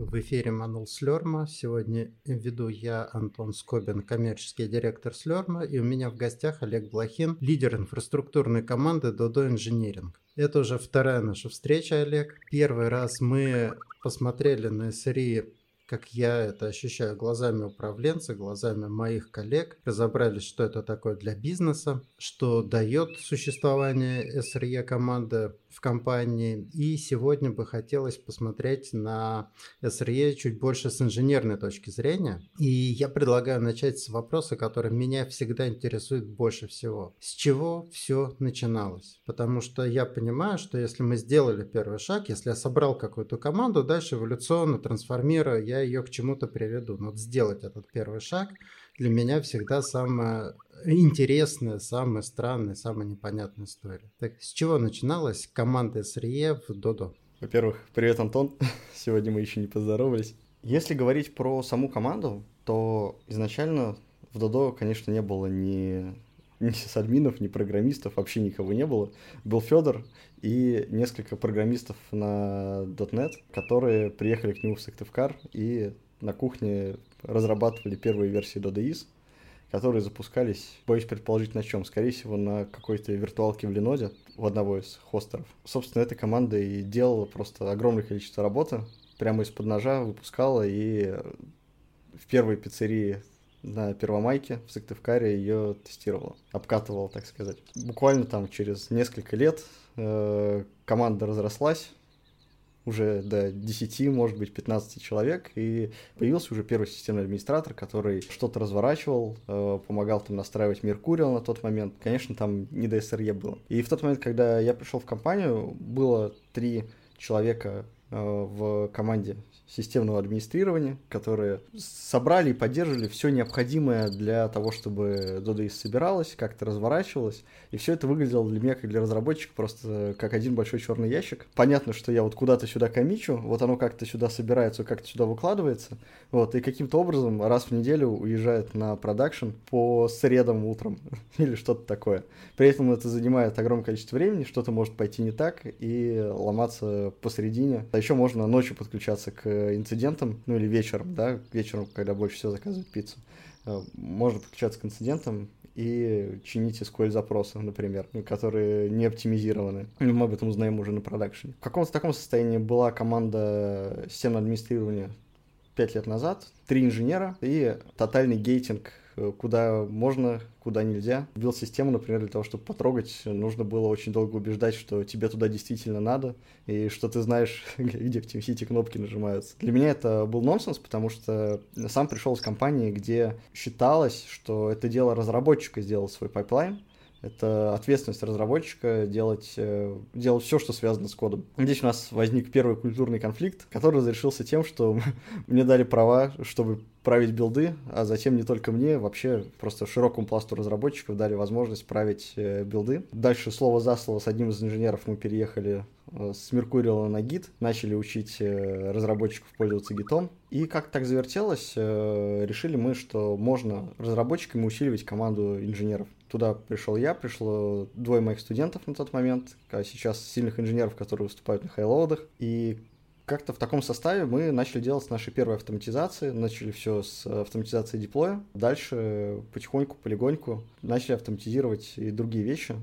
В эфире Манул Слерма. Сегодня веду я, Антон Скобин, коммерческий директор Слерма, и у меня в гостях Олег Блохин, лидер инфраструктурной команды Dodo Engineering. Это уже вторая наша встреча, Олег. Первый раз мы посмотрели на SRI как я это ощущаю глазами управленца, глазами моих коллег, разобрались, что это такое для бизнеса, что дает существование SRE команды в компании. И сегодня бы хотелось посмотреть на SRE чуть больше с инженерной точки зрения. И я предлагаю начать с вопроса, который меня всегда интересует больше всего. С чего все начиналось? Потому что я понимаю, что если мы сделали первый шаг, если я собрал какую-то команду, дальше эволюционно трансформируя, я ее к чему-то приведу. Но вот сделать этот первый шаг для меня всегда самое интересная, самая странная, самая непонятная история. Так, с чего начиналась команда СРЕ в Додо? Во-первых, привет, Антон. Сегодня мы еще не поздоровались. Если говорить про саму команду, то изначально в Додо, конечно, не было ни, ни админов, ни программистов, вообще никого не было. Был Федор и несколько программистов на .NET, которые приехали к нему в Сыктывкар и на кухне разрабатывали первые версии DodeIS, которые запускались, боюсь предположить на чем, скорее всего на какой-то виртуалке в Леноде, в одного из хостеров. Собственно, эта команда и делала просто огромное количество работы, прямо из-под ножа выпускала и в первой пиццерии на Первомайке в Сыктывкаре ее тестировала, обкатывала, так сказать. Буквально там через несколько лет э, команда разрослась, уже до 10, может быть, 15 человек, и появился уже первый системный администратор, который что-то разворачивал, э, помогал там настраивать Меркуриал на тот момент. Конечно, там не до SRE было. И в тот момент, когда я пришел в компанию, было три человека э, в команде системного администрирования, которые собрали и поддерживали все необходимое для того, чтобы DodoIS собиралась, как-то разворачивалась. И все это выглядело для меня, как для разработчика, просто как один большой черный ящик. Понятно, что я вот куда-то сюда комичу, вот оно как-то сюда собирается, как-то сюда выкладывается, вот, и каким-то образом раз в неделю уезжает на продакшн по средам утром или что-то такое. При этом это занимает огромное количество времени, что-то может пойти не так и ломаться посередине. А еще можно ночью подключаться к инцидентам, ну или вечером, да, вечером, когда больше всего заказывают пиццу, э, можно подключаться к инцидентам и чинить SQL запросы, например, ну, которые не оптимизированы. Мы об этом узнаем уже на продакшене. В каком-то таком состоянии была команда системного администрирования 5 лет назад, три инженера и тотальный гейтинг Э, куда можно, куда нельзя. Вбил систему, например, для того, чтобы потрогать, нужно было очень долго убеждать, что тебе туда действительно надо, и что ты знаешь, где в TeamCity кнопки нажимаются. Для меня это был нонсенс, потому что сам пришел из компании, где считалось, что это дело разработчика сделать свой пайплайн, это ответственность разработчика делать, э, делать все, что связано с кодом. Здесь у нас возник первый культурный конфликт, который разрешился тем, что мне дали права, чтобы править build ы, а затем не только мне, вообще просто широкому пласту разработчиков дали возможность править э, build ы. Дальше слово за слово с одним из инженеров мы переехали э, с Меркуриала на гид, начали учить разработчиков пользоваться гитом. И как так завертелось, решили мы, что можно разработчиками усиливать команду инженеров. Туда пришел я, пришло двое моих студентов на тот момент, а сейчас сильных инженеров, которые выступают на хайлоудах. И как-то в таком составе мы начали делать наши первые автоматизации, начали все с автоматизации диплоя. Дальше потихоньку, полигоньку начали автоматизировать и другие вещи.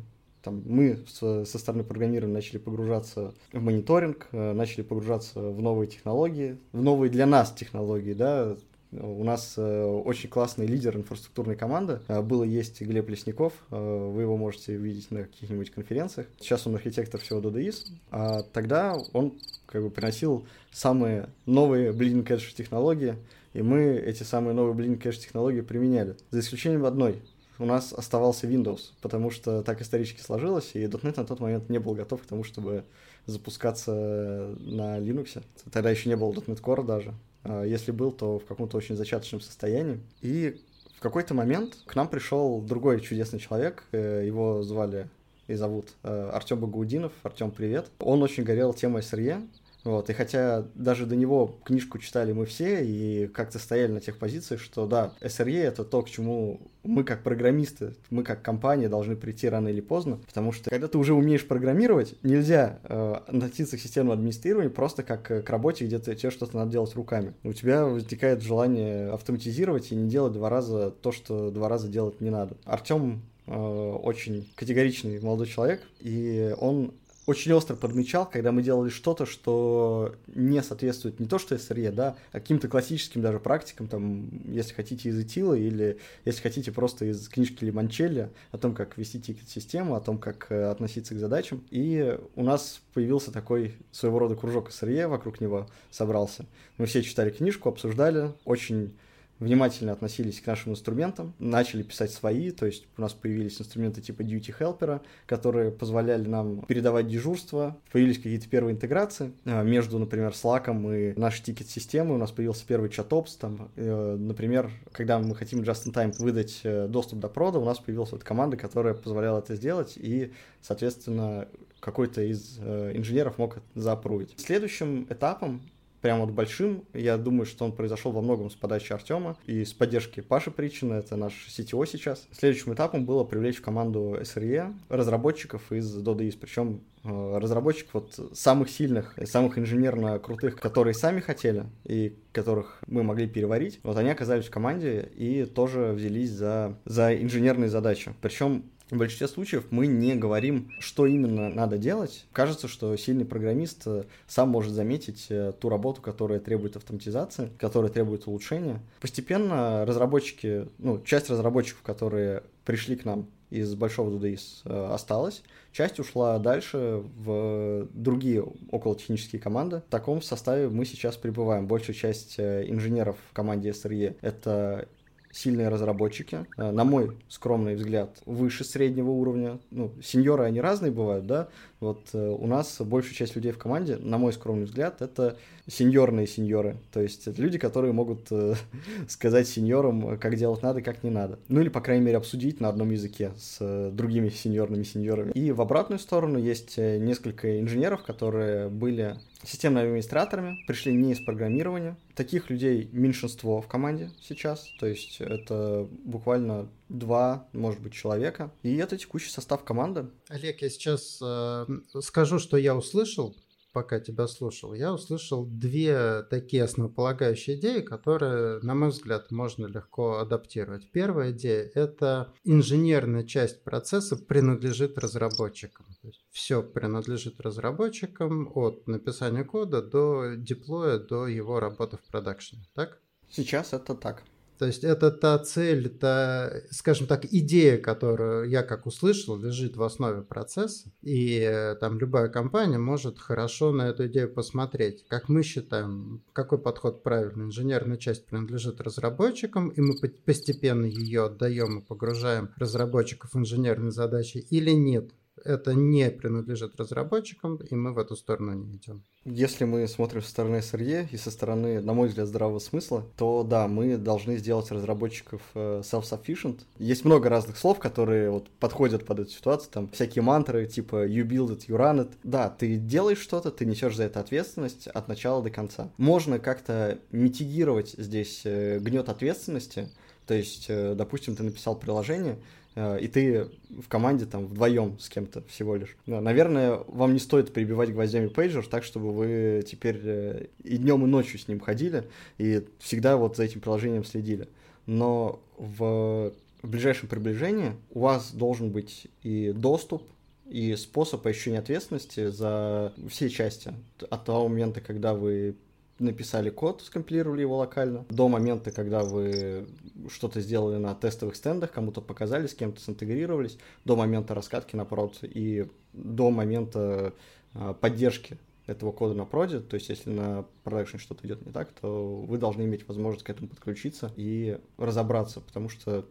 Там мы со, со стороны программирования начали погружаться в мониторинг, э, начали погружаться в новые технологии, в новые для нас технологии, да, у нас э, очень классный лидер инфраструктурной команды. Э, был и есть Глеб Лесников. Э, вы его можете увидеть на каких-нибудь конференциях. Сейчас он архитектор всего DoDoIS. А тогда он как бы приносил самые новые bleeding edge технологии, и мы эти самые новые bleeding edge технологии применяли. За исключением одной. У нас оставался Windows, потому что так исторически сложилось, и .NET на тот момент не был готов к тому, чтобы запускаться на Linux. Тогда еще не было .NET Core даже. А если был, то в каком-то очень зачаточном состоянии. И в какой-то момент к нам пришел другой чудесный человек, э, его звали и зовут э, Артем Багаудинов. Артем, привет. Он очень горел темой SRE, Вот, и хотя даже до него книжку читали мы все и как-то стояли на тех позициях, что да, SRE это то, к чему мы как программисты, мы как компания должны прийти рано или поздно, потому что когда ты уже умеешь программировать, нельзя э, относиться к системному администрированию просто как к работе, где ты, тебе что-то надо делать руками. У тебя возникает желание автоматизировать и не делать два раза то, что два раза делать не надо. Артем э, очень категоричный молодой человек, и он очень остро подмечал, когда мы делали что-то, что не соответствует не то что SRE, да, а каким-то классическим даже практикам, там, если хотите из Итила или если хотите просто из книжки Лимончелли о том, как вести тикет-систему, о том, как э, относиться к задачам. И у нас появился такой своего рода кружок SRE вокруг него собрался. Мы все читали книжку, обсуждали, очень внимательно относились к нашим инструментам, начали писать свои, то есть у нас появились инструменты типа Duty Helper, которые позволяли нам передавать дежурство, появились какие-то первые интеграции а, между, например, Slack и нашей тикет-системой, у нас появился первый чат-опс, там, э, например, когда мы хотим just-in-time выдать э, доступ до прода, у нас появилась вот команда, которая позволяла это сделать, и, соответственно, какой-то из э, инженеров мог это заапрувить. Следующим этапом прям вот большим. Я думаю, что он произошел во многом с подачи Артема и с поддержки Паши Причина, это наш CTO сейчас. Следующим этапом было привлечь в команду SRE разработчиков из DodeIS, причем э, разработчиков вот самых сильных, самых инженерно крутых, которые сами хотели и которых мы могли переварить, вот они оказались в команде и тоже взялись за, за инженерные задачи. Причем в большинстве случаев мы не говорим, что именно надо делать. Кажется, что сильный программист э, сам может заметить э, ту работу, которая требует автоматизации, которая требует улучшения. Постепенно разработчики, ну, часть разработчиков, которые пришли к нам из большого DDIS э, осталась. Часть ушла дальше в другие околотехнические команды. В таком составе мы сейчас пребываем. Большая часть инженеров в команде SRE — это сильные разработчики, э, на мой скромный взгляд, выше среднего уровня. Ну, сеньоры, они разные бывают, да, вот э, у нас большая часть людей в команде, на мой скромный взгляд, это сеньорные сеньоры. То есть это люди, которые могут э, сказать сеньорам, как делать надо, как не надо. Ну или, по крайней мере, обсудить на одном языке с э, другими сеньорными сеньорами. И в обратную сторону есть э, несколько инженеров, которые были системными администраторами, пришли не из программирования. Таких людей меньшинство в команде сейчас, то есть это буквально два, может быть, человека. И это текущий состав команды. Олег, я сейчас э, скажу, что я услышал, пока тебя слушал. Я услышал две такие основополагающие идеи, которые, на мой взгляд, можно легко адаптировать. Первая идея – это инженерная часть процесса принадлежит разработчикам. То есть все принадлежит разработчикам от написания кода до деплоя, до его работы в продакшене. Так? Сейчас это так. То есть это та цель, та, скажем так, идея, которую я как услышал, лежит в основе процесса. И э, там любая компания может хорошо на эту идею посмотреть. Как мы считаем, какой подход правильный. Инженерная часть принадлежит разработчикам, и мы постепенно ее отдаем и погружаем разработчиков в инженерные задачи или нет это не принадлежит разработчикам, и мы в эту сторону не идем. Если мы смотрим со стороны SRE и со стороны, на мой взгляд, здравого смысла, то да, мы должны сделать разработчиков э, self-sufficient. Есть много разных слов, которые вот подходят под эту ситуацию, там всякие мантры типа you build it, you run it. Да, ты делаешь что-то, ты несешь за это ответственность от начала до конца. Можно как-то митигировать здесь э, гнет ответственности, то есть, э, допустим, ты написал приложение, и ты в команде там вдвоем с кем-то всего лишь. Наверное, вам не стоит прибивать гвоздями пейджер так, чтобы вы теперь э, и днем, и ночью с ним ходили, и всегда вот за этим приложением следили. Но в, ближайшем приближении у вас должен быть и доступ, и способ ощущения ответственности за все части. От того момента, когда вы написали код, скомпилировали его локально, до момента, когда вы что-то сделали на тестовых стендах, кому-то показали, с кем-то синтегрировались, до момента раскатки на прод и до момента а, поддержки этого кода на проде, то есть если на продакшн что-то идет не так, то вы должны иметь возможность к этому подключиться и разобраться, потому что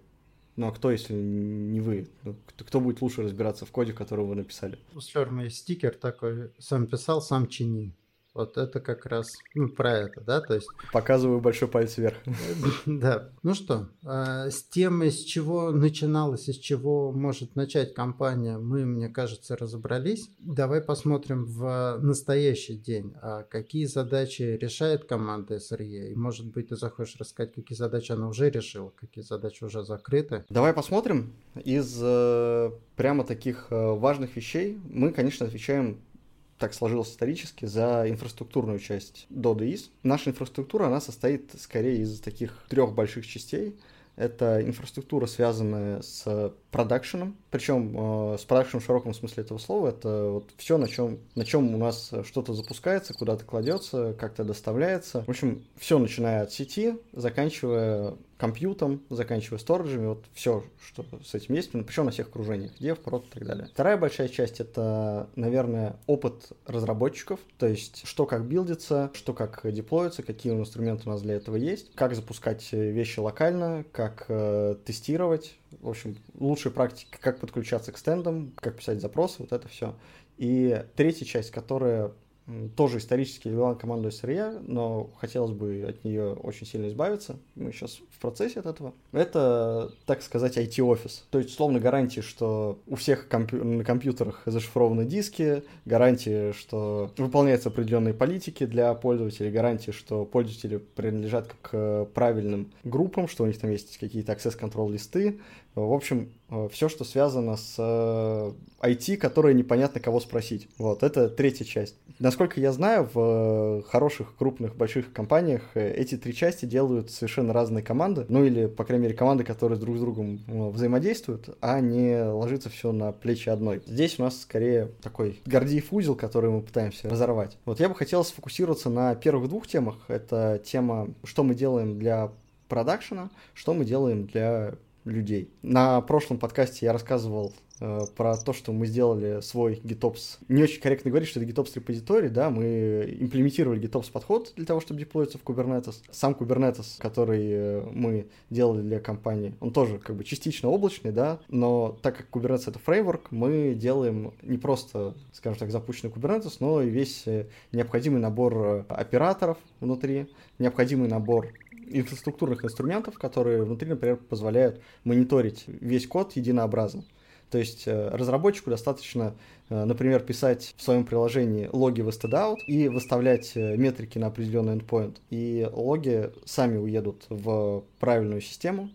ну а кто, если не вы? Ну, кто, кто будет лучше разбираться в коде, который вы написали? У Slurm есть стикер такой, сам писал, сам чини. Вот это как раз ну, про это, да, то есть... Показываю большой палец вверх. Да. Ну что, а, с тем, из чего начиналось, из чего может начать компания, мы, мне кажется, разобрались. Давай посмотрим в настоящий день, а какие задачи решает команда SRE, и, может быть, ты захочешь рассказать, какие задачи она уже решила, какие задачи уже закрыты. Давай посмотрим. Из э, прямо таких э, важных вещей мы, конечно, отвечаем так сложилось исторически, за инфраструктурную часть DoDIS. Наша инфраструктура, она состоит скорее из таких трех больших частей. Это инфраструктура, связанная с продакшеном, причем э, с продакшеном в широком смысле этого слова, это вот все, на чем, на чем у нас что-то запускается, куда-то кладется, как-то доставляется. В общем, все начиная от сети, заканчивая компьютом, заканчивая сториджами, вот все, что с этим есть, причем на всех окружениях, дев, прод и так далее. Вторая большая часть — это, наверное, опыт разработчиков, то есть что как билдится, что как деплоится, какие инструменты у нас для этого есть, как запускать вещи локально, как э, тестировать, в общем, лучшие практики, как подключаться к стендам, как писать запросы, вот это все. И третья часть, которая тоже исторически вела команду SRE, но хотелось бы от нее очень сильно избавиться. Мы сейчас в процессе от этого. Это, так сказать, IT-офис. То есть, условно, гарантии, что у всех компью- на компьютерах зашифрованы диски, гарантии, что выполняются определенные политики для пользователей, гарантии, что пользователи принадлежат к правильным группам, что у них там есть какие-то access-control листы, в общем, э, все, что связано с IT, э, которое непонятно кого спросить. Вот, это третья часть. Насколько я знаю, в э, хороших, крупных, больших компаниях эти три части делают совершенно разные команды. Ну или, по крайней мере, команды, которые друг с другом взаимодействуют, а не ложится все на плечи одной. Здесь у нас скорее такой Гордиев узел, который мы пытаемся разорвать. Вот я бы хотел сфокусироваться на первых двух темах. Это тема, что мы делаем для продакшена, что мы делаем для людей. На прошлом подкасте я рассказывал э, про то, что мы сделали свой GitOps. Не очень корректно говорить, что это GitOps репозиторий, да, мы имплементировали GitOps подход для того, чтобы деплоиться в Kubernetes. Сам Kubernetes, который э, мы делали для компании, он тоже как бы частично облачный, да, но так как Kubernetes это фреймворк, мы делаем не просто, скажем так, запущенный Kubernetes, но и весь э, необходимый набор э, операторов внутри, необходимый набор инфраструктурных инструментов, которые внутри, например, позволяют мониторить весь код единообразно. То есть э, разработчику достаточно, э, например, писать в своем приложении логи в stdout и выставлять э, метрики на определенный endpoint. И логи сами уедут в правильную систему,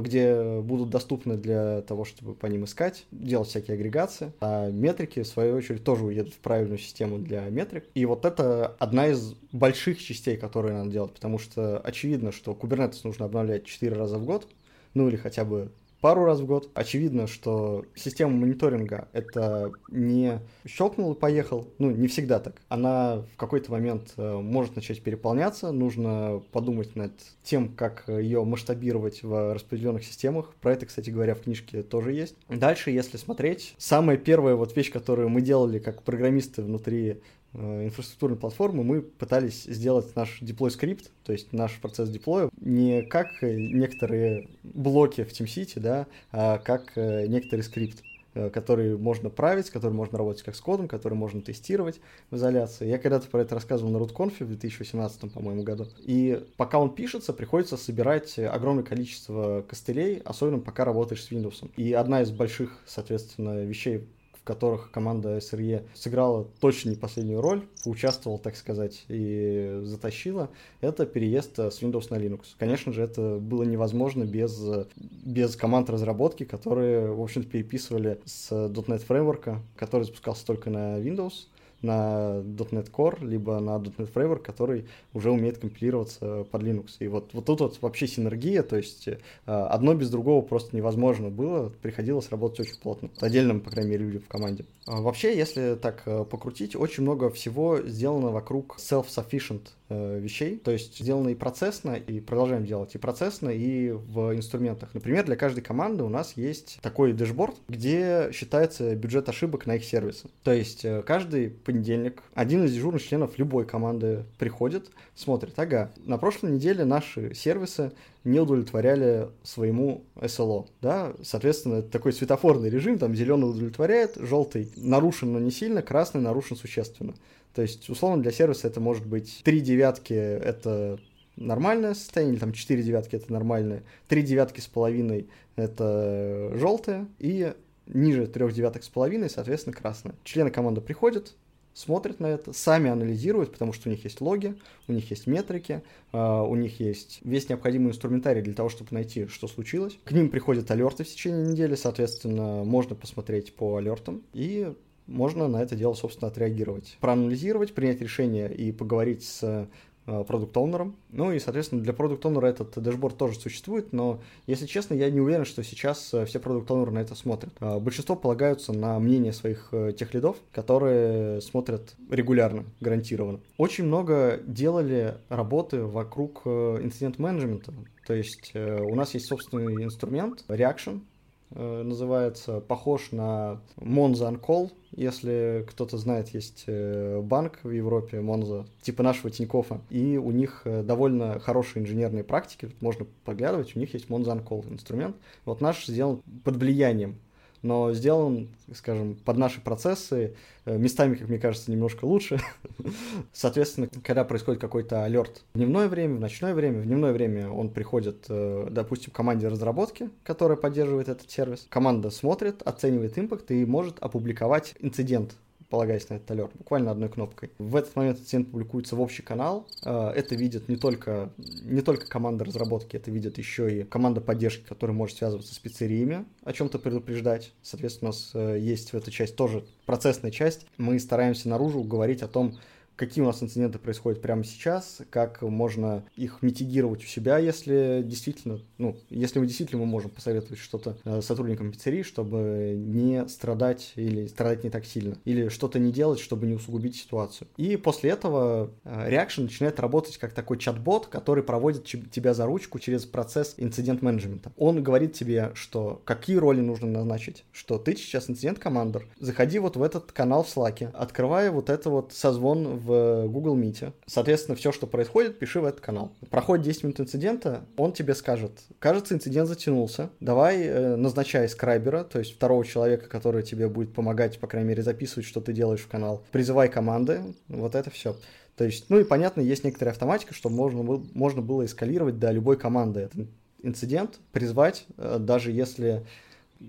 где будут доступны для того, чтобы по ним искать, делать всякие агрегации. А метрики, в свою очередь, тоже уедут в правильную систему для метрик. И вот это одна из больших частей, которые надо делать, потому что очевидно, что Kubernetes нужно обновлять 4 раза в год, ну или хотя бы пару раз в год. Очевидно, что система мониторинга это не щелкнул и поехал. Ну, не всегда так. Она в какой-то момент э, может начать переполняться. Нужно подумать над тем, как ее масштабировать в распределенных системах. Про это, кстати говоря, в книжке тоже есть. Дальше, если смотреть, самая первая вот вещь, которую мы делали как программисты внутри инфраструктурной платформы мы пытались сделать наш деплой скрипт, то есть наш процесс деплоя, не как некоторые блоки в TeamCity, да, а как э, некоторый скрипт э, который можно править, который можно работать как с кодом, который можно тестировать в изоляции. Я когда-то про это рассказывал на RootConf в 2018, по-моему, году. И пока он пишется, приходится собирать огромное количество костылей, особенно пока работаешь с Windows. И одна из больших, соответственно, вещей, в которых команда SRE сыграла точно не последнюю роль, поучаствовала, так сказать, и затащила, это переезд с Windows на Linux. Конечно же, это было невозможно без, без команд разработки, которые, в общем-то, переписывали с .NET фреймворка, который запускался только на Windows, на .NET Core, либо на .NET Framework, который уже умеет компилироваться под Linux. И вот, вот тут вот вообще синергия, то есть э, одно без другого просто невозможно было, приходилось работать очень плотно, отдельным, по крайней мере, людям в команде. А вообще, если так э, покрутить, очень много всего сделано вокруг self-sufficient э, вещей, то есть сделано и процессно, и продолжаем делать и процессно, и в инструментах. Например, для каждой команды у нас есть такой дэшборд, где считается бюджет ошибок на их сервисы. То есть каждый понедельник один из дежурных членов любой команды приходит, смотрит, ага, на прошлой неделе наши сервисы не удовлетворяли своему SLO, да, соответственно, такой светофорный режим, там зеленый удовлетворяет, желтый нарушен, но не сильно, красный нарушен существенно. То есть, условно, для сервиса это может быть три девятки — это нормальное состояние, или там 4 девятки это нормальное, 3 девятки с половиной это желтое, и ниже 3 девяток с половиной, соответственно, красное. Члены команды приходят, смотрят на это, сами анализируют, потому что у них есть логи, у них есть метрики, а, у них есть весь необходимый инструментарий для того, чтобы найти, что случилось. К ним приходят алерты в течение недели, соответственно, можно посмотреть по алертам и можно на это дело, собственно, отреагировать. Проанализировать, принять решение и поговорить с продукт-оунером. Ну и, соответственно, для продукт-оунера этот дашборд тоже существует, но, если честно, я не уверен, что сейчас э, все продукт-оунеры на это смотрят. Э, большинство полагаются на мнение своих тех лидов, которые смотрят регулярно, гарантированно. Очень много делали работы вокруг инцидент-менеджмента. То есть у нас есть собственный инструмент, Reaction, Э, называется, похож на Monza on Call. Если кто-то знает, есть э, банк в Европе, Monza, типа нашего Тинькоффа, и у них э, довольно хорошие инженерные практики, можно поглядывать, у них есть Monza on Call инструмент. Вот наш сделан под влиянием но сделан, скажем, под наши процессы, э, местами, как мне кажется, немножко лучше. Соответственно, когда происходит какой-то алерт в дневное время, в ночное время, в дневное время он приходит, э, допустим, команде разработки, которая поддерживает этот сервис. Команда смотрит, оценивает импакт и может опубликовать инцидент полагаясь на этот алерт, буквально одной кнопкой. В этот момент инцидент публикуется в общий канал. Э, это видит не только, не только команда разработки, это видит еще и команда поддержки, которая может связываться с пиццериями, о чем-то предупреждать. Соответственно, у нас э, есть в этой части тоже процессная часть. Мы стараемся наружу говорить о том, какие у нас инциденты происходят прямо сейчас, как можно их митигировать у себя, если действительно, ну, если мы действительно мы можем посоветовать что-то э, сотрудникам пиццерии, чтобы не страдать или страдать не так сильно, или что-то не делать, чтобы не усугубить ситуацию. И после этого э, Reaction начинает работать как такой чат-бот, который проводит тебя за ручку через процесс инцидент-менеджмента. Он говорит тебе, что какие роли нужно назначить, что ты сейчас инцидент-командер, заходи вот в этот канал в Slack, открывай вот это вот созвон в Google Meet. Соответственно, все, что происходит, пиши в этот канал. Проходит 10 минут инцидента, он тебе скажет, кажется, инцидент затянулся, давай э, назначай скрайбера, то есть второго человека, который тебе будет помогать, по крайней мере, записывать, что ты делаешь в канал. Призывай команды, вот это все. То есть, ну и понятно, есть некоторая автоматика, чтобы можно, можно было эскалировать до любой команды этот инцидент, призвать, э, даже если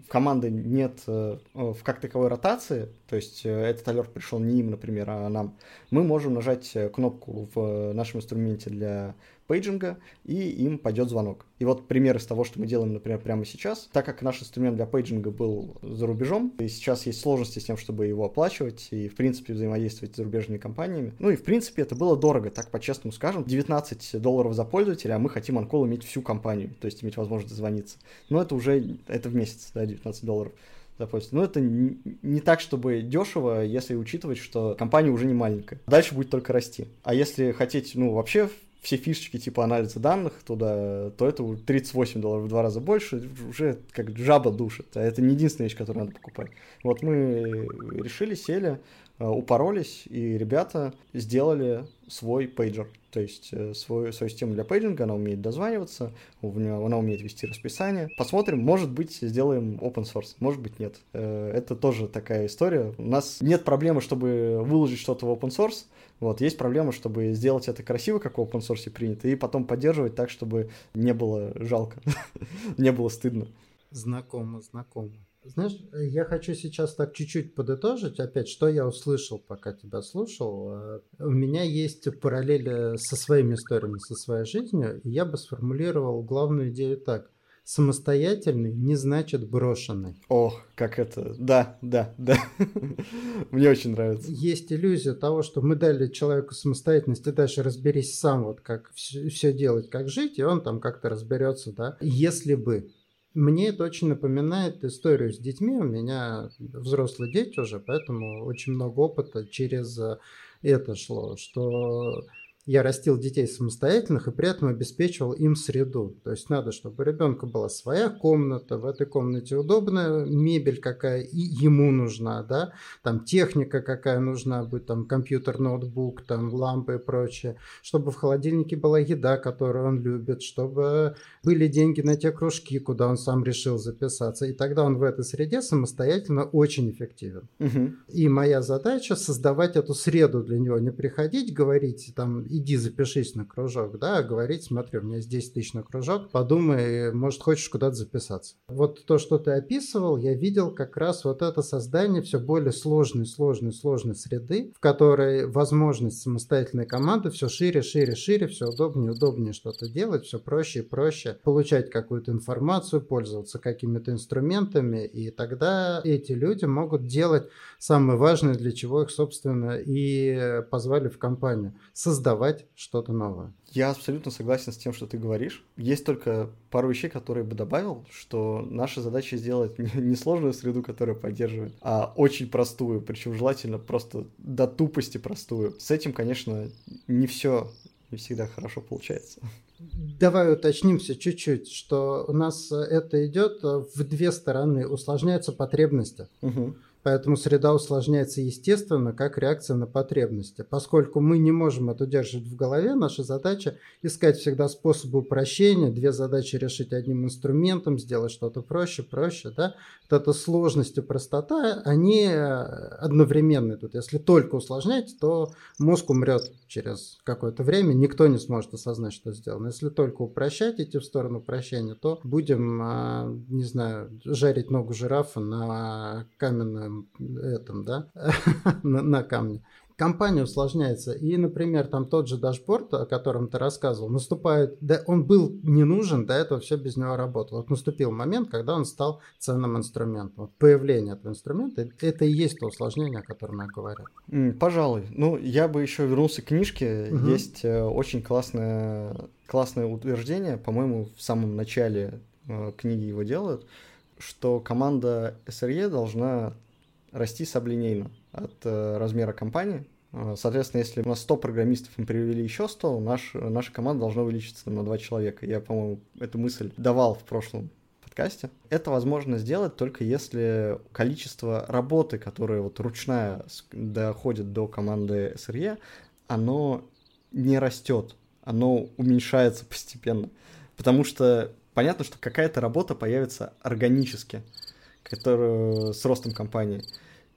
в команды нет э, в как таковой ротации, то есть э, этот алерт пришел не им, например, а нам, мы можем нажать э, кнопку в нашем инструменте для пейджинга, и им пойдет звонок. И вот пример из того, что мы делаем, например, прямо сейчас. Так как наш инструмент для пейджинга был за рубежом, и сейчас есть сложности с тем, чтобы его оплачивать и, в принципе, взаимодействовать с зарубежными компаниями. Ну и, в принципе, это было дорого, так по-честному скажем. 19 долларов за пользователя, а мы хотим on-call иметь всю компанию, то есть иметь возможность дозвониться. Но это уже, это в месяц, да, 19 долларов допустим. Но это не так, чтобы дешево, если учитывать, что компания уже не маленькая. Дальше будет только расти. А если хотеть, ну, вообще все фишечки типа анализа данных туда, то это 38 долларов в два раза больше, уже как жаба душит. А это не единственная вещь, которую надо покупать. Вот мы решили, сели, э, упоролись, и ребята сделали свой пейджер. То есть э, свою, свою систему для пейджинга, она умеет дозваниваться, у нее, она умеет вести расписание. Посмотрим, может быть, сделаем open source, может быть, нет. Э, это тоже такая история. У нас нет проблемы, чтобы выложить что-то в open source, вот, есть проблема, чтобы сделать это красиво, как в open source принято, и потом поддерживать так, чтобы не было жалко, не было стыдно. Знакомо, знакомо. Знаешь, я хочу сейчас так чуть-чуть подытожить, опять, что я услышал, пока тебя слушал. Э, у меня есть параллели со своими историями, со своей жизнью, и я бы сформулировал главную идею так. Самостоятельный не значит брошенный. Ох, как это... Да, да, да. Мне очень нравится. Есть иллюзия того, что мы дали человеку самостоятельность, и дальше разберись сам, вот как все, все делать, как жить, и он там как-то разберется, да. Если бы мне это очень напоминает историю с детьми. У меня взрослые дети уже, поэтому очень много опыта через это шло, что я растил детей самостоятельных и при этом обеспечивал им среду. То есть надо, чтобы у ребенка была своя комната, в этой комнате удобная мебель какая и ему нужна, да, там техника какая нужна будет, там компьютер, ноутбук, там лампы и прочее, чтобы в холодильнике была еда, которую он любит, чтобы были деньги на те кружки, куда он сам решил записаться, и тогда он в этой среде самостоятельно очень эффективен. Угу. И моя задача создавать эту среду для него, не приходить, говорить там иди запишись на кружок, да, говорить, смотри, у меня есть 10 тысяч на кружок, подумай, может, хочешь куда-то записаться. Вот то, что ты описывал, я видел как раз вот это создание все более сложной, сложной, сложной среды, в которой возможность самостоятельной команды все шире, шире, шире, все удобнее, удобнее что-то делать, все проще и проще, получать какую-то информацию, пользоваться какими-то инструментами, и тогда эти люди могут делать самое важное, для чего их, собственно, и позвали в компанию, создавать создавать что-то новое. Я абсолютно согласен с тем, что ты говоришь. Есть только пару вещей, которые бы добавил, что наша задача сделать не сложную среду, которая поддерживает, а очень простую, причем желательно просто до тупости простую. С этим, конечно, не все не всегда хорошо получается. Давай уточнимся чуть-чуть, что у нас это идет в две стороны. Усложняются потребности. Угу. Поэтому среда усложняется естественно, как реакция на потребности. Поскольку мы не можем это удерживать в голове, наша задача искать всегда способы упрощения, две задачи решить одним инструментом, сделать что-то проще, проще. Да? Вот эта сложность и простота, они одновременны тут. Если только усложнять, то мозг умрет через какое-то время, никто не сможет осознать, что сделано. Если только упрощать, идти в сторону упрощения, то будем, а, не знаю, жарить ногу жирафа на каменную этом, да, на, на камне компания усложняется. И, например, там тот же дашборд, о котором ты рассказывал, наступает, да, он был не нужен, до этого все без него работало. Вот наступил момент, когда он стал ценным инструментом. Вот появление этого инструмента, это и есть то усложнение, о котором я говорю. Пожалуй. Ну, я бы еще вернулся к книжке. Угу. Есть э, очень классное, классное утверждение, по-моему, в самом начале э, книги его делают, что команда SRE должна расти саблинейно от э, размера компании. Э, соответственно, если у нас 100 программистов, мы привели еще 100, наш, наша команда должна увеличиться на 2 человека. Я, по-моему, эту мысль давал в прошлом подкасте. Это возможно сделать только если количество работы, которая вот ручная доходит до команды SRE, оно не растет, оно уменьшается постепенно. Потому что понятно, что какая-то работа появится органически, которую с ростом компании.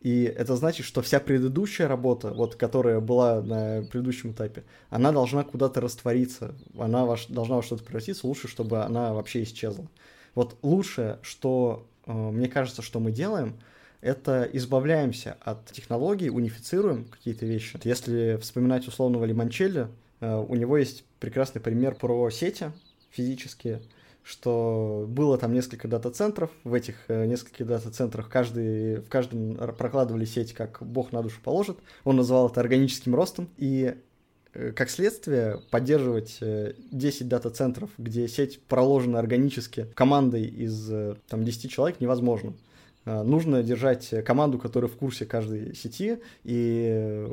И это значит, что вся предыдущая работа, вот, которая была на предыдущем этапе, она должна куда-то раствориться, она ваш, должна во что-то превратиться, лучше, чтобы она вообще исчезла. Вот лучшее, что э, мне кажется, что мы делаем, это избавляемся от технологий, унифицируем какие-то вещи. Если вспоминать условного Лимончелли, э, у него есть прекрасный пример про сети физические, что было там несколько дата-центров, в этих э, нескольких дата-центрах каждый, в каждом прокладывали сеть, как бог на душу положит. Он называл это органическим ростом, и э, как следствие, поддерживать 10 э, дата-центров, где сеть проложена органически командой из там, 10 человек, невозможно. Нужно держать команду, которая в курсе каждой сети и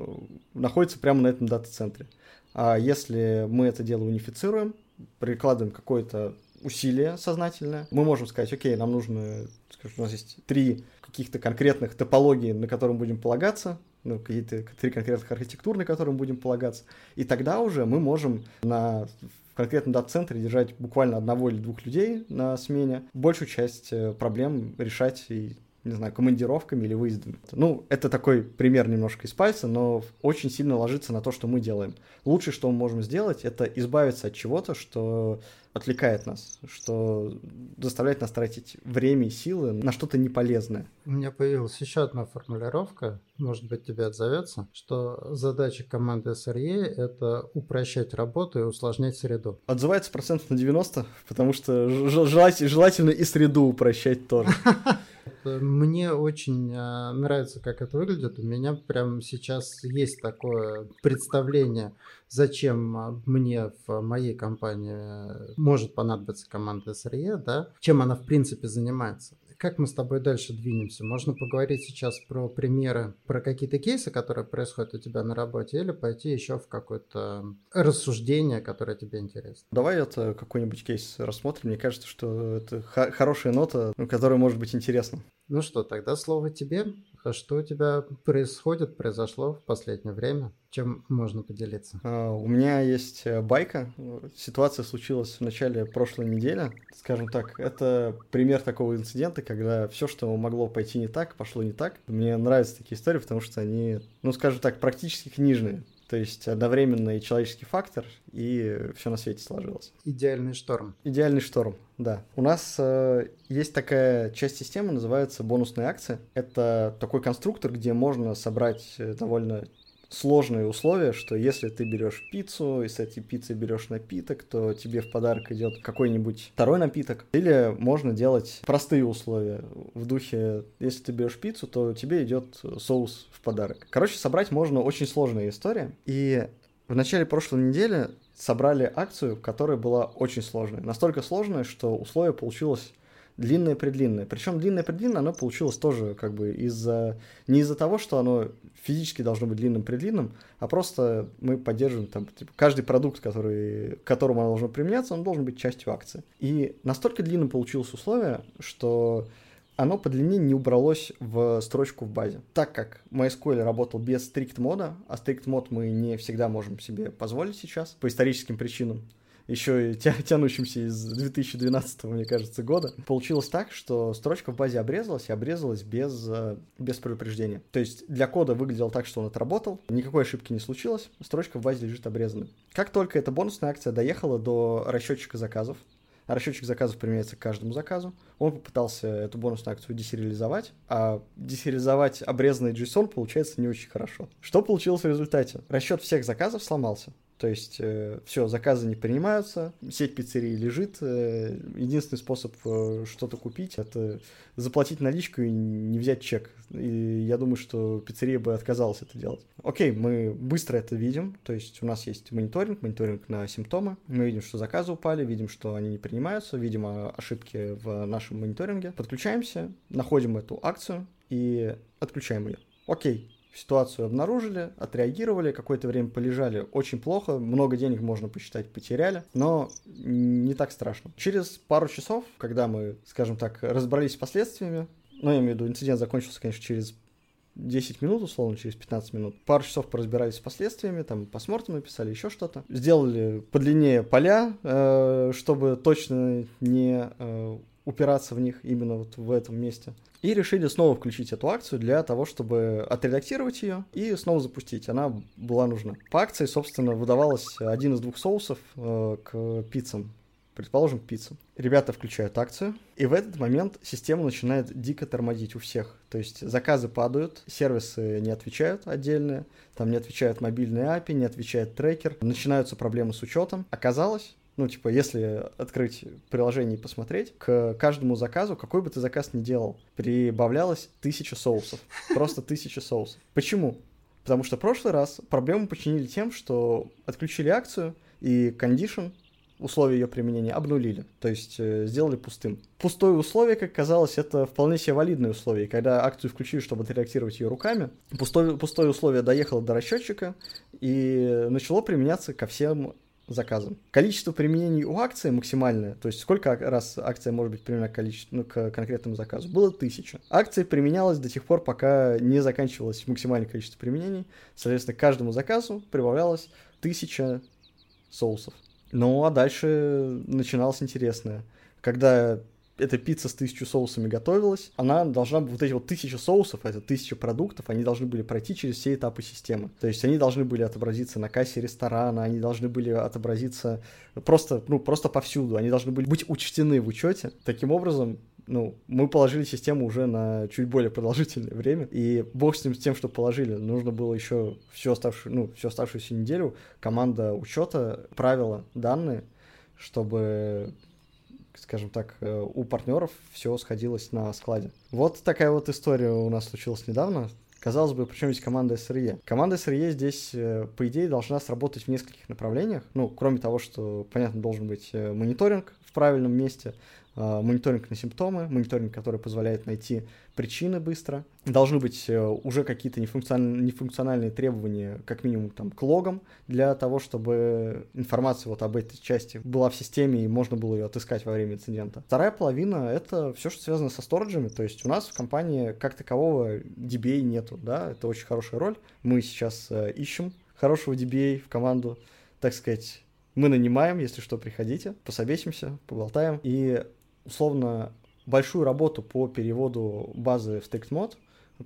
находится прямо на этом дата-центре. А если мы это дело унифицируем, прикладываем какой-то усилие сознательное. Мы можем сказать, окей, нам нужно, скажем, у нас есть три каких-то конкретных топологии, на которые мы будем полагаться, ну, какие-то три конкретных архитектур, на которые мы будем полагаться. И тогда уже мы можем на в конкретном дата-центре держать буквально одного или двух людей на смене, большую часть э, проблем решать и не знаю, командировками или выездами. Ну, это такой пример немножко из пальца, но очень сильно ложится на то, что мы делаем. Лучшее, что мы можем сделать, это избавиться от чего-то, что отвлекает нас, что заставляет нас тратить время и силы на что-то неполезное. У меня появилась еще одна формулировка, может быть, тебе отзовется, что задача команды SRE – это упрощать работу и усложнять среду. Отзывается процентов на 90, потому что желательно и среду упрощать тоже. Мне очень а, нравится, как это выглядит. У меня прямо сейчас есть такое представление, зачем а, мне в моей компании может понадобиться команда SRE, да, чем она в принципе занимается Как мы с тобой дальше двинемся? Можно поговорить сейчас про примеры, про какие-то кейсы, которые происходят у тебя на работе, или пойти еще в какое-то рассуждение, которое тебе интересно? Давай это какой-нибудь кейс рассмотрим. Мне кажется, что это хорошая нота, которая может быть интересна. Ну что, тогда слово тебе. А что у тебя происходит, произошло в последнее время? Чем можно поделиться? Uh, у меня есть э, байка. Ситуация случилась в начале прошлой недели. Скажем так, это пример такого инцидента, когда все, что могло пойти не так, пошло не так. Мне нравятся такие истории, потому что они, ну, скажем так, практически книжные. То есть одновременно и человеческий фактор, и все на свете сложилось. Идеальный шторм. Идеальный шторм, да. У нас э, есть такая часть системы, называется бонусные акции. Это такой конструктор, где можно собрать э, довольно сложные условия, что если ты берешь пиццу и с этой пиццей берешь напиток, то тебе в подарок идет какой-нибудь второй напиток. Или можно делать простые условия в духе, если ты берешь пиццу, то тебе идет соус в подарок. Короче, собрать можно очень сложная история. И в начале прошлой недели собрали акцию, которая была очень сложная. Настолько сложная, что условие получилось длинное-предлинное. Причем длинное-предлинное оно получилось тоже как бы из-за... Не из-за того, что оно физически должно быть длинным-предлинным, а просто мы поддерживаем там типа, каждый продукт, который, к которому оно должно применяться, он должен быть частью акции. И настолько длинным получилось условие, что оно по длине не убралось в строчку в базе. Так как MySQL работал без strict мода, а strict мод мы не всегда можем себе позволить сейчас по историческим причинам, еще и тя тянущимся из 2012, мне кажется, года, получилось так, что строчка в базе обрезалась и обрезалась без, э, без предупреждения. То есть для кода выглядело так, что он отработал, никакой ошибки не случилось, строчка в базе лежит обрезанной. Как только эта бонусная акция доехала до расчетчика заказов, а расчетчик заказов применяется к каждому заказу. Он попытался эту бонусную акцию десериализовать, а десериализовать обрезанный JSON получается не очень хорошо. Что получилось в результате? Расчет всех заказов сломался. То есть э, все, заказы не принимаются, сеть пиццерий лежит. Э, единственный способ э, что-то купить это заплатить наличку и не взять чек. И я думаю, что пиццерия бы отказалась это делать. Окей, мы быстро это видим. То есть у нас есть мониторинг, мониторинг на симптомы. Мы видим, что заказы упали, видим, что они не принимаются, видим ошибки в нашем мониторинге. Подключаемся, находим эту акцию и отключаем ее. Окей, ситуацию обнаружили, отреагировали, какое-то время полежали очень плохо, много денег можно посчитать потеряли, но не так страшно. Через пару часов, когда мы, скажем так, разобрались с последствиями, ну, я имею в виду, инцидент закончился, конечно, через 10 минут, условно, через 15 минут. Пару часов поразбирались с последствиями, там, посмотрим, написали еще что-то. Сделали подлиннее поля, э, чтобы точно не э, упираться в них именно вот в этом месте. И решили снова включить эту акцию для того, чтобы отредактировать ее и снова запустить. Она была нужна. По акции, собственно, выдавалось один из двух соусов э, к пиццам. Предположим, пиццам. Ребята включают акцию, и в этот момент система начинает дико тормозить у всех. То есть заказы падают, сервисы не отвечают отдельные, там не отвечают мобильные API, не отвечает трекер, начинаются проблемы с учетом. Оказалось, ну, типа, если открыть приложение и посмотреть, к каждому заказу, какой бы ты заказ ни делал, прибавлялось тысяча соусов. Просто тысяча соусов. Почему? Потому что в прошлый раз проблему починили тем, что отключили акцию и кондишн, условия ее применения, обнулили. То есть э, сделали пустым. Пустое условие, как казалось, это вполне себе валидное условие. Когда акцию включили, чтобы отредактировать ее руками, пустое, пустое условие доехало до расчетчика и начало применяться ко всем заказом. Количество применений у акции максимальное, то есть сколько раз акция может быть применена к, количеству, ну, к конкретному заказу, было тысяча. Акция применялась до тех пор, пока не заканчивалось максимальное количество применений. Соответственно, к каждому заказу прибавлялось тысяча соусов. Ну, а дальше начиналось интересное. Когда эта пицца с тысячу соусами готовилась, она должна, вот эти вот тысячи соусов, это тысяча продуктов, они должны были пройти через все этапы системы. То есть они должны были отобразиться на кассе ресторана, они должны были отобразиться просто, ну, просто повсюду, они должны были быть учтены в учете. Таким образом, ну, мы положили систему уже на чуть более продолжительное время, и бог с ним с тем, что положили, нужно было еще всю оставшую, ну, всю оставшуюся неделю команда учета правила данные, чтобы скажем так, э, у партнеров все сходилось на складе. Вот такая вот история у нас случилась недавно. Казалось бы, причем здесь команда SRE? Команда SRE здесь, э, по идее, должна сработать в нескольких направлениях. Ну, кроме того, что, понятно, должен быть э, мониторинг, правильном месте, а, мониторинг на симптомы, мониторинг, который позволяет найти причины быстро. Должны быть э, уже какие-то нефункциональные, нефункциональные требования, как минимум там, к логам, для того, чтобы информация вот об этой части была в системе и можно было ее отыскать во время инцидента. Вторая половина — это все, что связано со сториджами, то есть у нас в компании как такового DBA нету, да, это очень хорошая роль. Мы сейчас э, ищем хорошего DBA в команду, так сказать, мы нанимаем, если что, приходите, пособесимся, поболтаем. И условно большую работу по переводу базы в TextMod,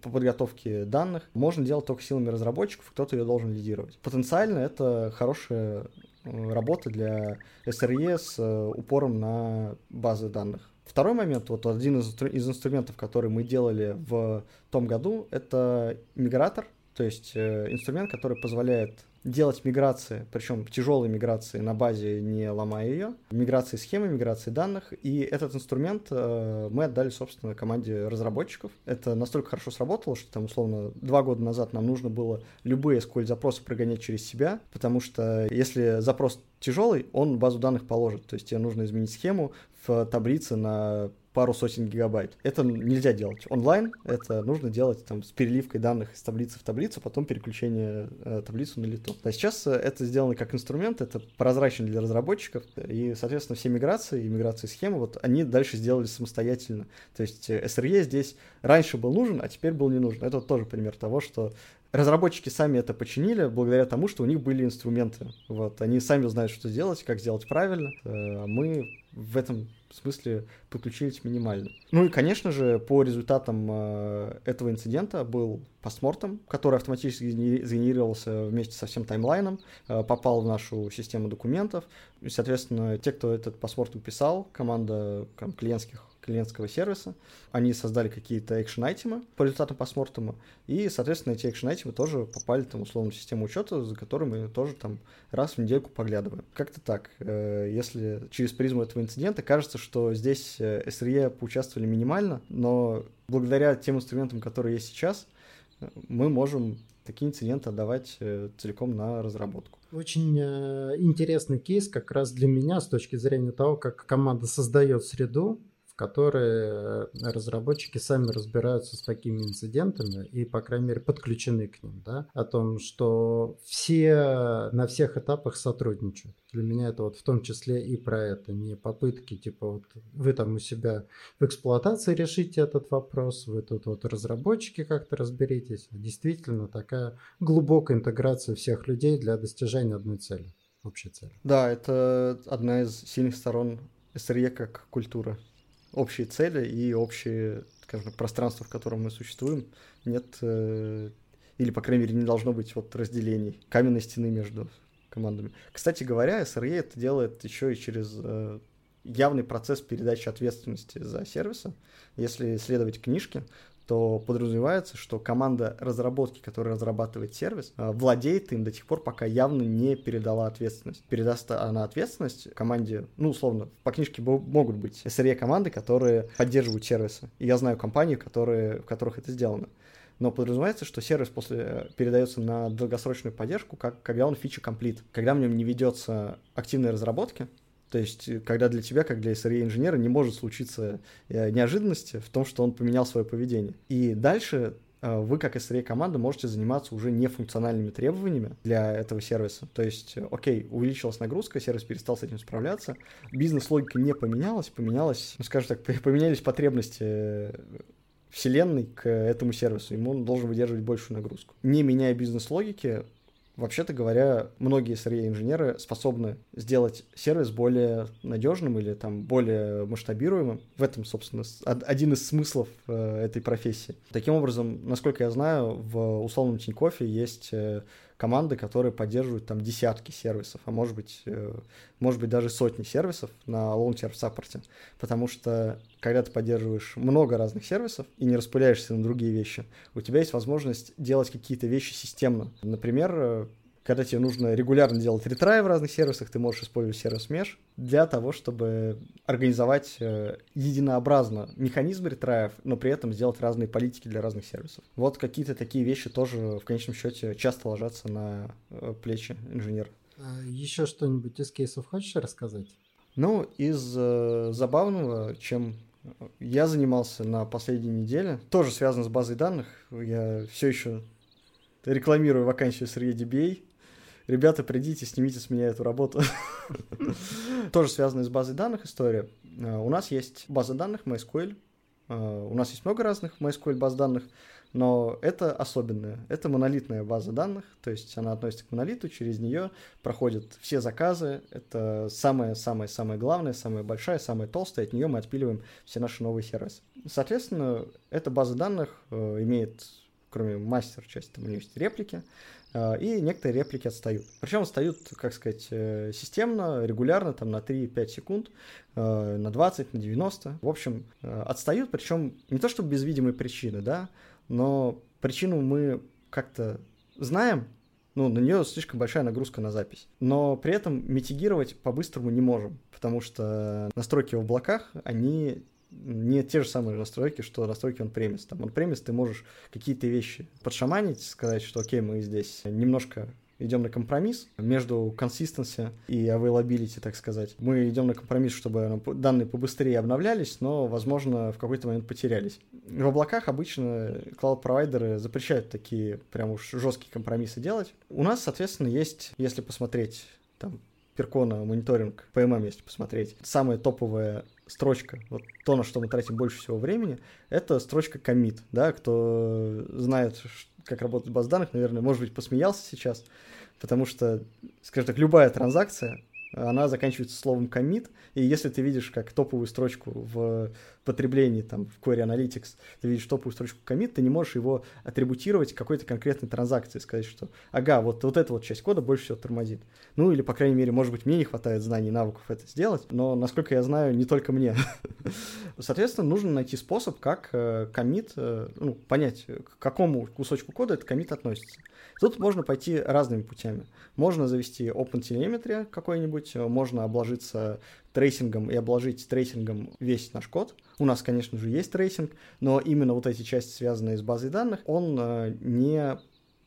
по подготовке данных, можно делать только силами разработчиков, кто-то ее должен лидировать. Потенциально это хорошая э, работа для SRE с э, упором на базы данных. Второй момент, вот один из, из инструментов, который мы делали в том году, это мигратор, то есть э, инструмент, который позволяет делать миграции, причем тяжелые миграции на базе, не ломая ее, миграции схемы, миграции данных, и этот инструмент э, мы отдали, собственно, команде разработчиков. Это настолько хорошо сработало, что там, условно, два года назад нам нужно было любые SQL-запросы прогонять через себя, потому что если запрос тяжелый, он базу данных положит, то есть тебе нужно изменить схему в таблице на пару сотен гигабайт. Это нельзя делать онлайн, это нужно делать там с переливкой данных из таблицы в таблицу, потом переключение э, таблицу на лету. А сейчас э, это сделано как инструмент, это прозрачно для разработчиков, и, соответственно, все миграции и миграции схемы, вот они дальше сделали самостоятельно. То есть э, SRE здесь раньше был нужен, а теперь был не нужен. Это тоже пример того, что разработчики сами это починили благодаря тому, что у них были инструменты. Вот, они сами знают, что делать, как сделать правильно. Э, а мы в этом смысле подключились минимально. Ну и, конечно же, по результатам э, этого инцидента был постмортом, который автоматически сгенерировался вместе со всем таймлайном, э, попал в нашу систему документов. И, соответственно, те, кто этот постмортом писал, команда там, клиентских клиентского сервиса. Они создали какие-то экшен-айтемы по результатам постмортема, и, соответственно, эти экшен-айтемы тоже попали там, условно, в систему учета, за которой мы тоже там раз в недельку поглядываем. Как-то так. Э, если через призму этого инцидента кажется, что здесь SRE э, поучаствовали минимально, но благодаря тем инструментам, которые есть сейчас, э, мы можем такие инциденты отдавать целиком на разработку. Очень интересный кейс как раз для меня с точки зрения того, как команда создает среду, которые э, разработчики сами разбираются с такими инцидентами и, по крайней мере, подключены к ним, да, о том, что все на всех этапах сотрудничают. Для меня это вот в том числе и про это, не попытки, типа вот вы там у себя в эксплуатации решите этот вопрос, вы тут вот разработчики как-то разберитесь. Действительно такая глубокая интеграция всех людей для достижения одной цели, общей цели. Да, это одна из сильных сторон SRE как культура общие цели и общие, скажем, пространство, в котором мы существуем, нет, э, или, по крайней мере, не должно быть вот разделений, каменной стены между командами. Кстати говоря, SRE это делает еще и через э, явный процесс передачи ответственности за сервисы. Если следовать книжке, то подразумевается, что команда разработки, которая разрабатывает сервис, э, владеет им до тех пор, пока явно не передала ответственность. Передаст она ответственность команде, ну, условно, по книжке могут быть SRE-команды, которые поддерживают сервисы. И я знаю компании, которые, в которых это сделано. Но подразумевается, что сервис после э, передается на долгосрочную поддержку, как, когда он фича комплит, когда в нем не ведется активной разработки, то есть, э, когда для тебя, как для SRE-инженера, не может случиться э, неожиданности в том, что он поменял свое поведение. И дальше э, вы, как SRE-команда, можете заниматься уже нефункциональными требованиями для этого сервиса. То есть, окей, увеличилась нагрузка, сервис перестал с этим справляться, бизнес-логика не поменялась, поменялась, ну, скажем так, поменялись потребности вселенной к этому сервису, ему он должен выдерживать большую нагрузку. Не меняя бизнес-логики, Вообще-то говоря, многие SRE-инженеры способны сделать сервис более надежным или там более масштабируемым. В этом, собственно, один из смыслов э, этой профессии. Таким образом, насколько я знаю, в условном Тинькоффе есть э, команды, которые поддерживают там десятки сервисов, а может быть, э, может быть даже сотни сервисов на long-term саппорте, потому что когда ты поддерживаешь много разных сервисов и не распыляешься на другие вещи, у тебя есть возможность делать какие-то вещи системно. Например, э, когда тебе нужно регулярно делать ретраи в разных сервисах, ты можешь использовать сервис Mesh для того, чтобы организовать э, единообразно механизм ретраев, но при этом сделать разные политики для разных сервисов. Вот какие-то такие вещи тоже в конечном счете часто ложатся на э, плечи инженера. А еще что-нибудь из кейсов хочешь рассказать? Ну, из э, забавного, чем я занимался на последней неделе, тоже связано с базой данных. Я все еще рекламирую вакансию с ReDBA. Ребята, придите, снимите с меня эту работу. Тоже связанная с базой данных история. Э, у нас есть база данных MySQL. Э, у нас есть много разных MySQL баз данных, но это особенная. Это монолитная база данных, то есть она относится к монолиту, через нее проходят все заказы. Это самое-самое-самое главное, самая большая, самая толстая. От нее мы отпиливаем все наши новые сервисы. Соответственно, эта база данных э, имеет кроме мастер части, там у нее есть реплики, э, и некоторые реплики отстают. Причем отстают, как сказать, э, системно, регулярно, там на 3-5 секунд, э, на 20, на 90. В общем, отстают, причем не то чтобы без видимой причины, да, но причину мы как-то знаем, ну, на нее слишком большая нагрузка на запись. Но при этом митигировать по-быстрому не можем, потому что настройки в облаках, они не те же самые настройки, что настройки он премис. Там он премис ты можешь какие-то вещи подшаманить, сказать, что окей, мы здесь немножко идем на компромисс между consistency и availability, так сказать. Мы идем на компромисс, чтобы данные побыстрее обновлялись, но, возможно, в какой-то момент потерялись. В облаках обычно клауд-провайдеры запрещают такие прям уж жесткие компромиссы делать. У нас, соответственно, есть, если посмотреть там Перкона мониторинг, PMM, если посмотреть, самая топовая строчка, вот то, на что мы тратим больше всего времени, это строчка commit, да, кто знает, как работает база данных, наверное, может быть, посмеялся сейчас, потому что, скажем так, любая транзакция, она заканчивается словом commit, и если ты видишь как топовую строчку в потреблении, там, в Query Analytics, ты видишь топовую строчку commit, ты не можешь его атрибутировать какой-то конкретной транзакции, сказать, что, ага, вот, вот эта вот часть кода больше всего тормозит. Ну, или, по крайней мере, может быть, мне не хватает знаний навыков это сделать, но, насколько я знаю, не только мне. Соответственно, нужно найти способ, как э, э, ну, понять, к какому кусочку кода этот commit относится. Тут можно пойти разными путями. Можно завести OpenTelemetry какой-нибудь, можно обложиться трейсингом и обложить трейсингом весь наш код. У нас, конечно же, есть трейсинг, но именно вот эти части, связанные с базой данных, он э, не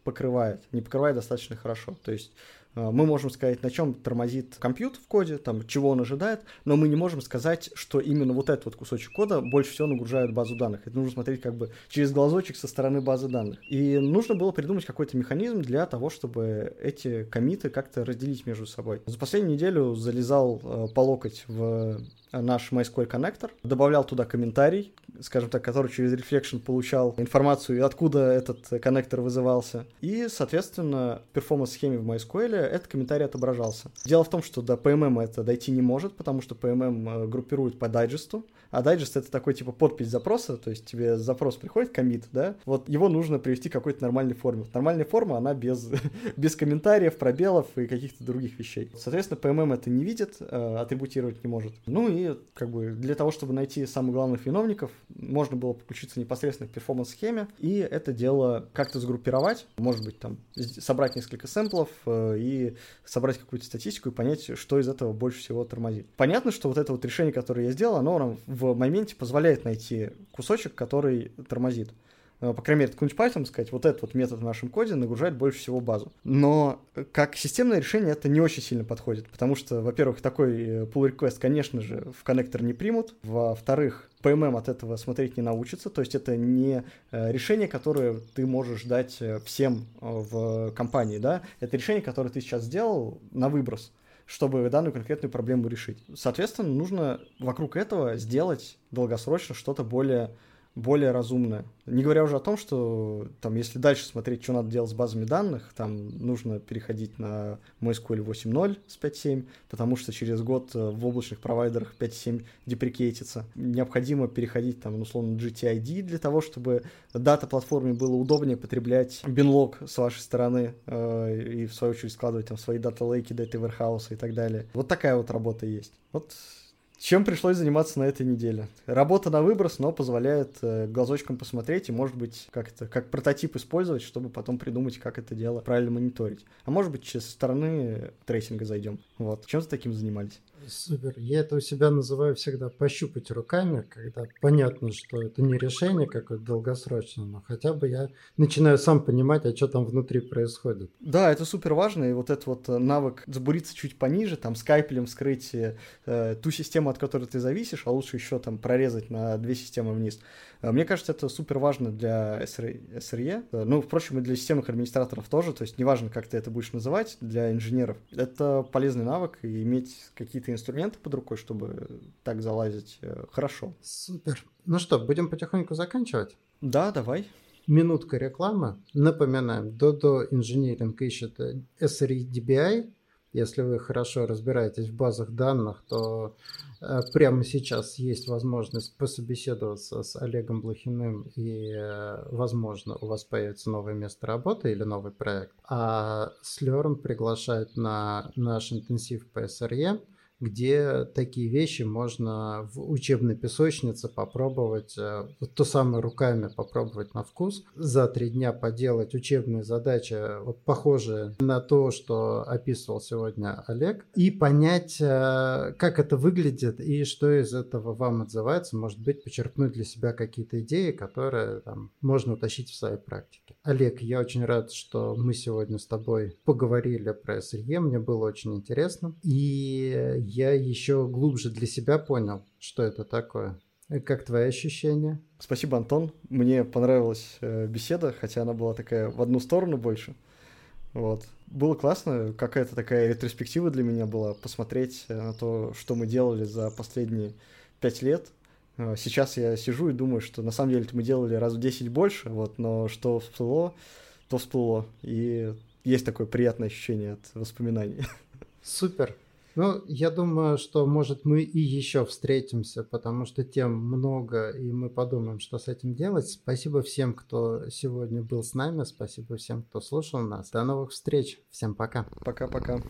покрывает, не покрывает достаточно хорошо. То есть Э, мы можем сказать, на чем тормозит компьютер в коде, там, чего он ожидает, но мы не можем сказать, что именно вот этот вот кусочек кода больше всего нагружает базу данных. Это нужно смотреть как бы через глазочек со стороны базы данных. И нужно было придумать какой-то механизм для того, чтобы эти комиты как-то разделить между собой. За последнюю неделю залезал э, по локоть в наш MySQL коннектор, добавлял туда комментарий, скажем так, который через Reflection получал информацию, откуда этот коннектор вызывался. И, соответственно, в перформанс-схеме в MySQL этот комментарий отображался. Дело в том, что до PMM это дойти не может, потому что PMM э, группирует по дайджесту, а дайджест это такой типа подпись запроса, то есть тебе запрос приходит, комит, да, вот его нужно привести к какой-то нормальной форме. Нормальная форма, она без, без комментариев, пробелов и каких-то других вещей. Соответственно, PMM это не видит, э, атрибутировать не может. Ну и как бы для того, чтобы найти самых главных виновников, можно было подключиться непосредственно к перформанс-схеме и это дело как-то сгруппировать, может быть, там, собрать несколько сэмплов э, и собрать какую-то статистику и понять, что из этого больше всего тормозит. Понятно, что вот это вот решение, которое я сделал, оно нам в моменте позволяет найти кусочек, который тормозит. Э, по крайней мере, какой-нибудь Python сказать, вот этот вот метод в нашем коде нагружает больше всего базу. Но как системное решение это не очень сильно подходит, потому что, во-первых, такой э, pull request, конечно же, в коннектор не примут, во-вторых, PMM от этого смотреть не научится, то есть это не э, решение, которое ты можешь дать всем в компании, да, это решение, которое ты сейчас сделал на выброс чтобы данную конкретную проблему решить. Соответственно, нужно вокруг этого сделать долгосрочно что-то более более разумное. Не говоря уже о том, что там, если дальше смотреть, что надо делать с базами данных, там нужно переходить на MySQL 8.0 с 5.7, потому что через год э, в облачных провайдерах 5.7 деприкейтится. Необходимо переходить там, условно, GTID для того, чтобы дата-платформе было удобнее потреблять binlog с вашей стороны э, и в свою очередь складывать там свои data lake и, data warehouse ы и так далее. Вот такая вот работа есть. Вот Чем пришлось заниматься на этой неделе? Работа на выброс, но позволяет э, глазочком посмотреть и, может быть, как это, как прототип использовать, чтобы потом придумать, как это дело правильно мониторить. А может быть, со стороны трейсинга зайдем. Вот. Чем с таким занимались? Супер. Я это у себя называю всегда пощупать руками, когда понятно, что это не решение какое-то долгосрочное, но хотя бы я начинаю сам понимать, а что там внутри происходит. Да, это супер важно, и вот этот вот э, навык забуриться чуть пониже, там скайпелем вскрыть э, ту систему, от которой ты зависишь, а лучше еще там прорезать на две системы вниз. Э, мне кажется, это супер важно для SRE, э, ну, впрочем, и для системных администраторов тоже, то есть неважно, как ты это будешь называть, для инженеров. Это полезный навык, и иметь какие-то инструменты под рукой, чтобы так залазить, э, хорошо. Супер. Ну что, будем потихоньку заканчивать? Да, давай. Минутка рекламы. Напоминаем, Dodo Engineering ищет SRE DBI, если вы хорошо разбираетесь в базах данных, то э, прямо сейчас есть возможность пособеседоваться с Олегом Блохиным, и, э, возможно, у вас появится новое место работы или новый проект. А Slurm приглашает на наш интенсив по SRE – где такие вещи можно в учебной песочнице попробовать, э, вот то самое руками попробовать на вкус, за три дня поделать учебные задачи, вот похожие на то, что описывал сегодня Олег, и понять, э, как это выглядит и что из этого вам отзывается, может быть, почерпнуть для себя какие-то идеи, которые там, можно утащить в своей практике. Олег, я очень рад, что мы сегодня с тобой поговорили про SRE, мне было очень интересно, и я еще глубже для себя понял, что это такое. Как твои ощущения? Спасибо, Антон. Мне понравилась э, беседа, хотя она была такая в одну сторону больше. Вот. Было классно, какая-то такая ретроспектива для меня была, посмотреть э, на то, что мы делали за последние пять лет. Э, сейчас я сижу и думаю, что на самом деле мы делали раз в 10 больше, вот, но что всплыло, то всплыло. И есть такое приятное ощущение от воспоминаний. Супер. Ну, я думаю, что, может, мы и еще встретимся, потому что тем много, и мы подумаем, что с этим делать. Спасибо всем, кто сегодня был с нами, спасибо всем, кто слушал нас. До новых встреч, всем пока. Пока-пока.